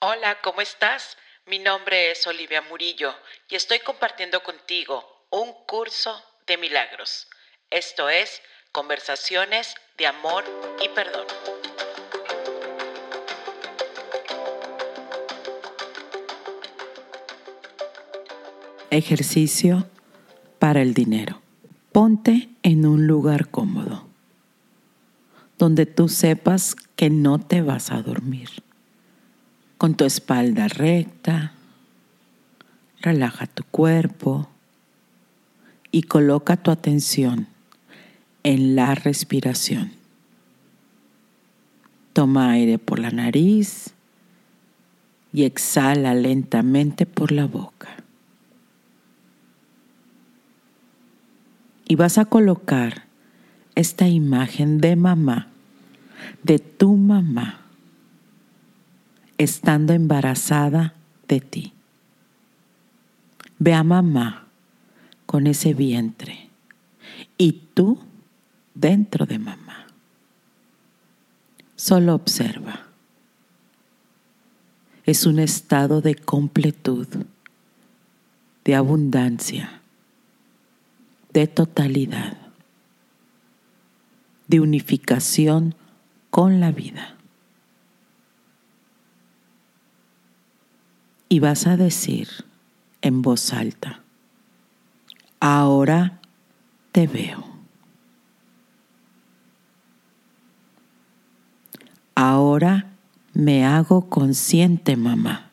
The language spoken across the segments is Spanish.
Hola, ¿cómo estás? Mi nombre es Olivia Murillo y estoy compartiendo contigo un curso de milagros. Esto es Conversaciones de Amor y Perdón. Ejercicio para el dinero. Ponte en un lugar cómodo, donde tú sepas que no te vas a dormir con tu espalda recta. Relaja tu cuerpo y coloca tu atención en la respiración. Toma aire por la nariz y exhala lentamente por la boca. Y vas a colocar esta imagen de mamá, de tu mamá estando embarazada de ti. Ve a mamá con ese vientre y tú dentro de mamá. Solo observa. Es un estado de completud, de abundancia, de totalidad, de unificación con la vida. Y vas a decir en voz alta, ahora te veo. Ahora me hago consciente, mamá,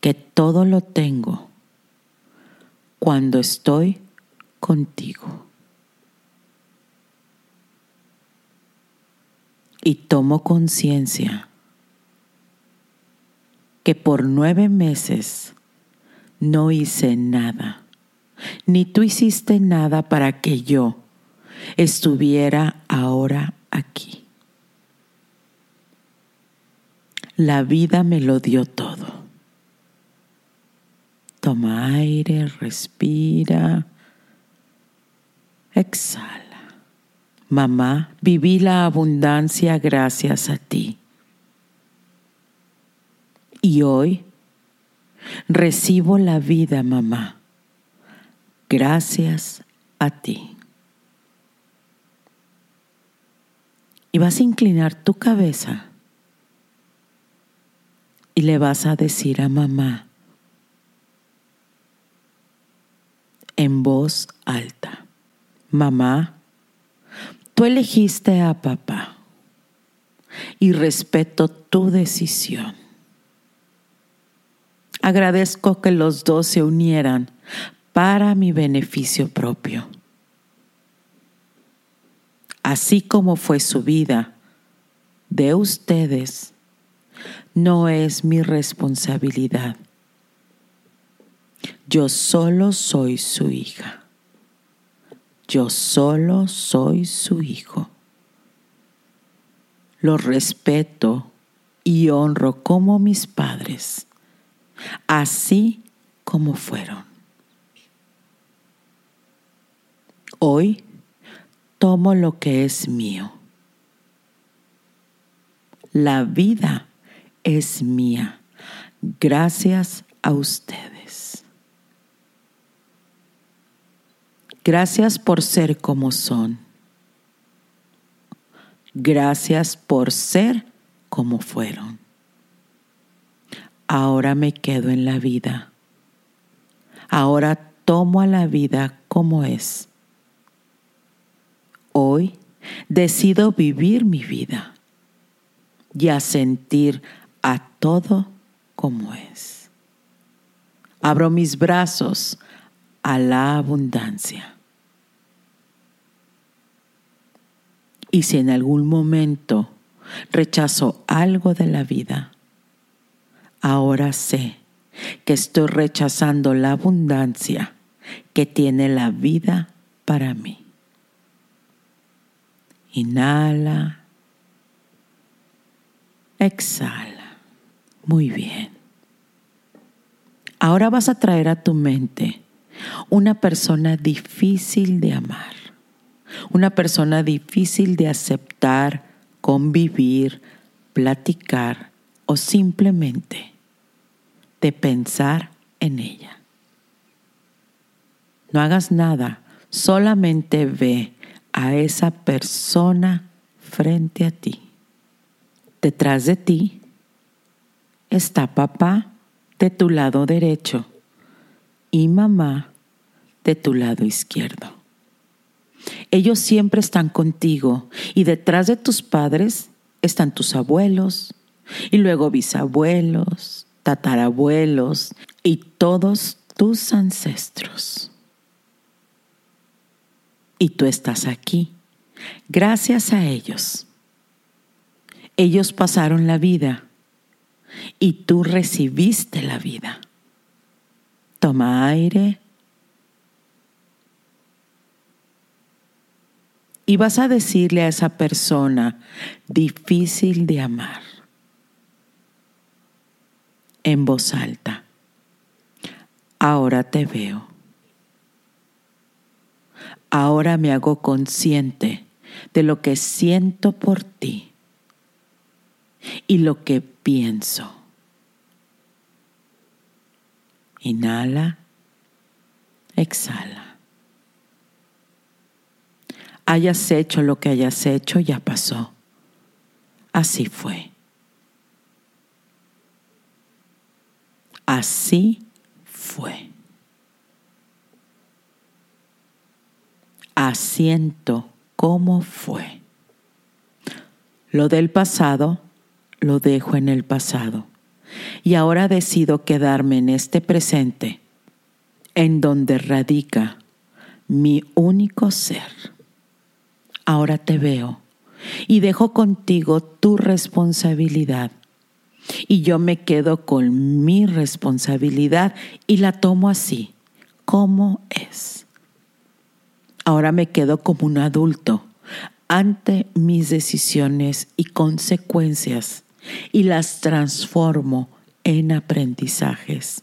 que todo lo tengo cuando estoy contigo. Y tomo conciencia que por nueve meses no hice nada, ni tú hiciste nada para que yo estuviera ahora aquí. La vida me lo dio todo. Toma aire, respira, exhala. Mamá, viví la abundancia gracias a ti. Y hoy recibo la vida, mamá, gracias a ti. Y vas a inclinar tu cabeza y le vas a decir a mamá en voz alta, mamá, tú elegiste a papá y respeto tu decisión. Agradezco que los dos se unieran para mi beneficio propio. Así como fue su vida de ustedes, no es mi responsabilidad. Yo solo soy su hija. Yo solo soy su hijo. Los respeto y honro como mis padres así como fueron. Hoy tomo lo que es mío. La vida es mía gracias a ustedes. Gracias por ser como son. Gracias por ser como fueron ahora me quedo en la vida. Ahora tomo a la vida como es. Hoy decido vivir mi vida y a sentir a todo como es. Abro mis brazos a la abundancia. Y si en algún momento rechazo algo de la vida, ahora sé que estoy rechazando la abundancia que tiene la vida para mí. Inhala. Exhala. Muy bien. Ahora vas a traer a tu mente una persona difícil de amar, una persona difícil de aceptar, convivir, platicar o simplemente de pensar en ella. No hagas nada, solamente ve a esa persona frente a ti. Detrás de ti está papá de tu lado derecho y mamá de tu lado izquierdo. Ellos siempre están contigo y detrás de tus padres están tus abuelos y luego bisabuelos, tatarabuelos y todos tus ancestros. Y tú estás aquí, gracias a ellos. Ellos pasaron la vida y tú recibiste la vida. Toma aire y vas a decirle a esa persona difícil de amar en voz alta, ahora te veo. Ahora me hago consciente de lo que siento por ti y lo que pienso. Inhala, exhala. Hayas hecho lo que hayas hecho, ya pasó. Así fue. Así fue. Asiento cómo fue. Lo del pasado lo dejo en el pasado y ahora decido quedarme en este presente en donde radica mi único ser. Ahora te veo y dejo contigo tu responsabilidad y yo me quedo con mi responsabilidad y la tomo así, como es. Ahora me quedo como un adulto ante mis decisiones y consecuencias y las transformo en aprendizajes.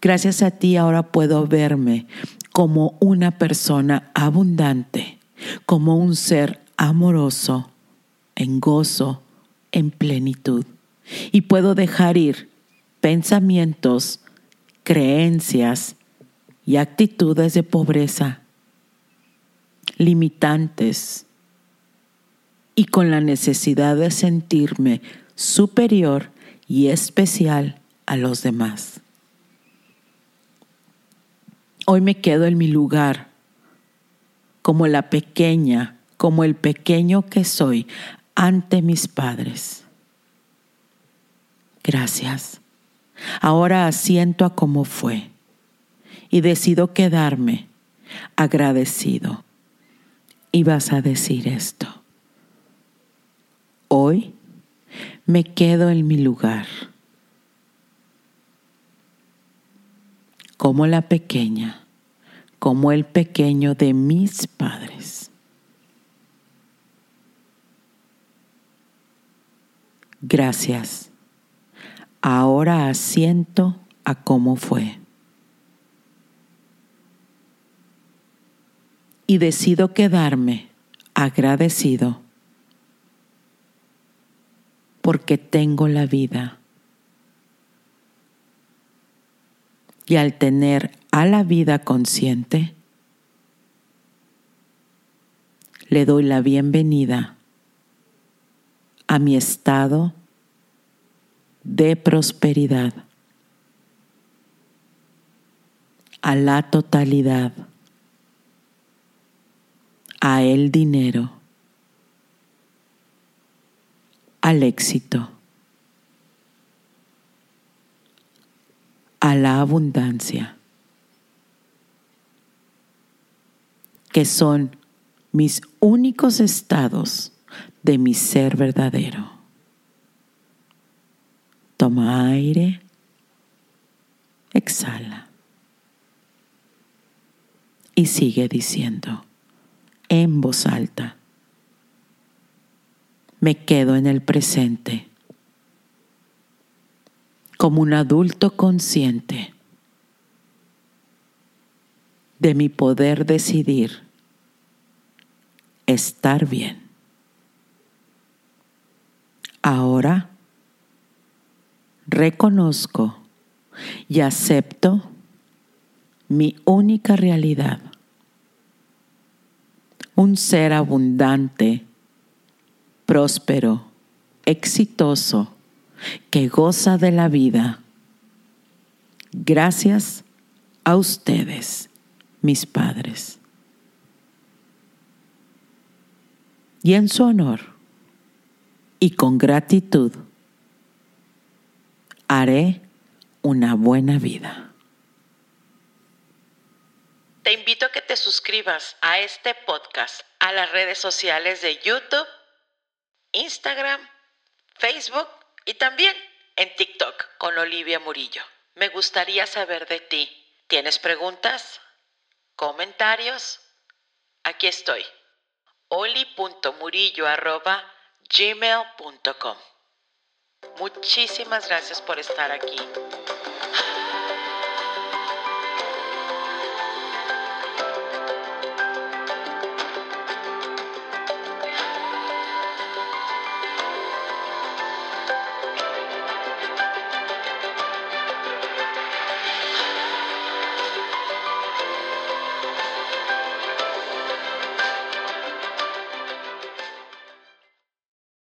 Gracias a ti ahora puedo verme como una persona abundante, como un ser amoroso, en gozo, en plenitud. Y puedo dejar ir pensamientos, creencias y actitudes de pobreza, limitantes, y con la necesidad de sentirme superior y especial a los demás. Hoy me quedo en mi lugar como la pequeña, como el pequeño que soy ante mis padres. Gracias. Ahora asiento a como fue y decido quedarme agradecido. Y vas a decir esto. Hoy me quedo en mi lugar como la pequeña, como el pequeño de mis padres. Gracias. Ahora asiento a cómo fue. Y decido quedarme agradecido porque tengo la vida. Y al tener a la vida consciente, le doy la bienvenida a mi estado de prosperidad, a la totalidad, a el dinero, al éxito, a la abundancia, que son mis únicos estados de mi ser verdadero. Toma aire, exhala y sigue diciendo en voz alta, me quedo en el presente como un adulto consciente de mi poder decidir estar bien. Ahora reconozco y acepto mi única realidad. Un ser abundante, próspero, exitoso, que goza de la vida. Gracias a ustedes, mis padres. Y en su honor y con gratitud, haré una buena vida. Te invito a que te suscribas a este podcast, a las redes sociales de YouTube, Instagram, Facebook y también en TikTok con Olivia Murillo. Me gustaría saber de ti. ¿Tienes preguntas? ¿Comentarios? Aquí estoy. oli.murillo.gmail.com Muchísimas gracias por estar aquí.